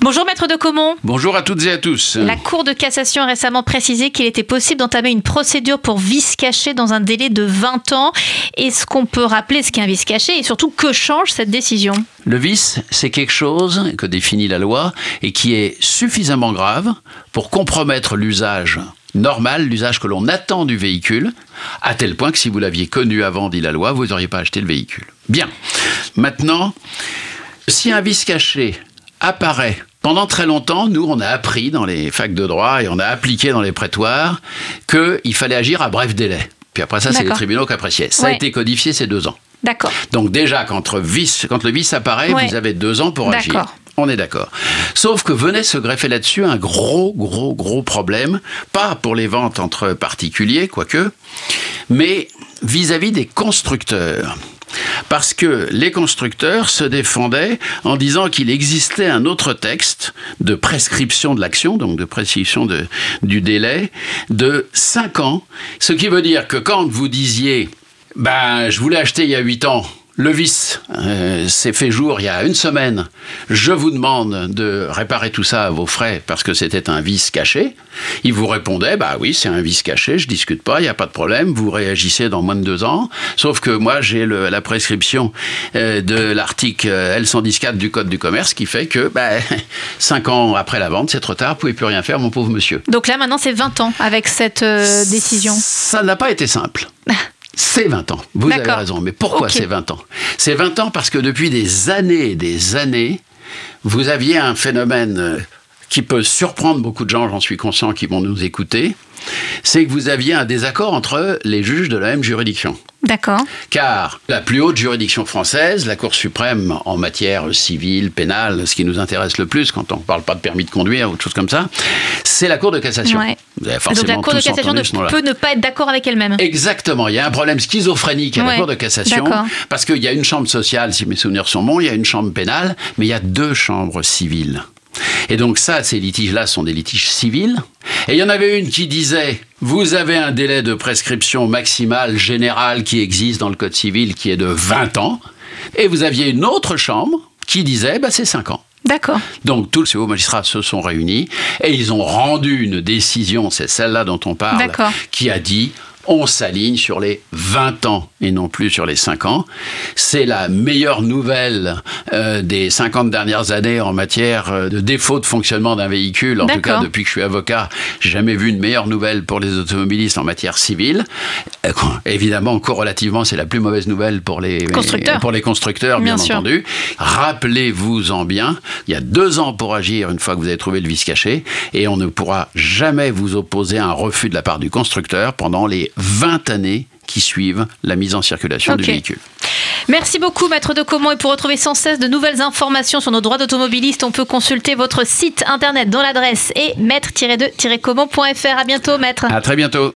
Bonjour Maître de Comont. Bonjour à toutes et à tous. La Cour de cassation a récemment précisé qu'il était possible d'entamer une procédure pour vice caché dans un délai de 20 ans. Est-ce qu'on peut rappeler ce qu'est un vice caché et surtout que change cette décision? Le vice, c'est quelque chose que définit la loi et qui est suffisamment grave pour compromettre l'usage normal, l'usage que l'on attend du véhicule, à tel point que si vous l'aviez connu avant, dit la loi, vous n'auriez pas acheté le véhicule. Bien. Maintenant, si un vice caché apparaît pendant très longtemps, nous, on a appris dans les facs de droit et on a appliqué dans les prétoires qu'il fallait agir à bref délai. Puis après ça, c'est les tribunaux qui appréciaient. Ça a été codifié ces deux ans. D'accord. Donc déjà, quand, vice, quand le vice apparaît, vous avez deux ans pour agir. On est d'accord. Sauf que venait se greffer là-dessus un gros, gros, gros problème, pas pour les ventes entre particuliers, quoique, mais vis à -vis des constructeurs parce que les constructeurs se défendaient en disant qu'il existait un autre texte de prescription de l'action, donc de prescription du délai, de 5 ans, ce qui veut dire que quand vous disiez, ben, je voulais acheter il y a 8 ans, le vice euh, s'est fait jour il y a une semaine. Je vous demande de réparer tout ça à vos frais parce que c'était un vice caché. Il vous répondait, bah oui, c'est un vice caché, je discute pas, il n'y a pas de problème, vous réagissez dans moins de deux ans. Sauf que moi, j'ai la prescription euh, de l'article L114 du Code du commerce qui fait que bah, cinq ans après la vente, c'est trop tard, vous pouvez plus rien faire, mon pauvre monsieur. Donc là, maintenant, c'est 20 ans avec cette euh, décision. Ça n'a pas été simple. C'est 20 ans. Vous avez raison. Mais pourquoi c'est 20 ans? C'est 20 ans parce que depuis des années et des années, vous aviez un phénomène euh, qui peut surprendre beaucoup de gens, j'en suis conscient, qui vont nous écouter, c'est que vous aviez un désaccord entre les juges de la même juridiction. D'accord. Car la plus haute juridiction française, la Cour suprême en matière civile, pénale, ce qui nous intéresse le plus quand on ne parle pas de permis de conduire ou de choses comme ça, c'est la Cour de cassation. Vous avez forcément Donc la Cour de cassation ne peut ne pas être d'accord avec elle-même. Exactement. Il y a un problème schizophrénique à la Cour de cassation parce qu'il y a une chambre sociale, si mes souvenirs sont bons, il y a une chambre pénale, mais il y a deux chambres civiles. Et donc ça, ces litiges-là sont des litiges civils. Et il y en avait une qui disait, vous avez un délai de prescription maximal général qui existe dans le Code civil qui est de 20 ans. Et vous aviez une autre chambre qui disait, bah, c'est 5 ans. D'accord. Donc tous ces hauts magistrats se sont réunis et ils ont rendu une décision, c'est celle-là dont on parle, qui a dit on s'aligne sur les 20 ans et non plus sur les 5 ans. C'est la meilleure nouvelle euh, des 50 dernières années en matière euh, de défaut de fonctionnement d'un véhicule. En tout cas, depuis que je suis avocat, j'ai jamais vu une meilleure nouvelle pour les automobilistes en matière civile. Euh, évidemment, corrélativement, c'est la plus mauvaise nouvelle pour les constructeurs, pour les constructeurs bien, entendu. Rappelez-vous-en bien, il y a deux ans pour agir une fois que vous avez trouvé le vice caché et on ne pourra jamais vous opposer un refus de la part du constructeur pendant les 20 années qui suivent la mise en circulation du véhicule. Merci beaucoup, Maître de Comont. Et pour retrouver sans cesse de nouvelles informations sur nos droits d'automobiliste, on peut consulter votre site internet dont l'adresse est maître-de-comont.fr. À bientôt, Maître. À très bientôt.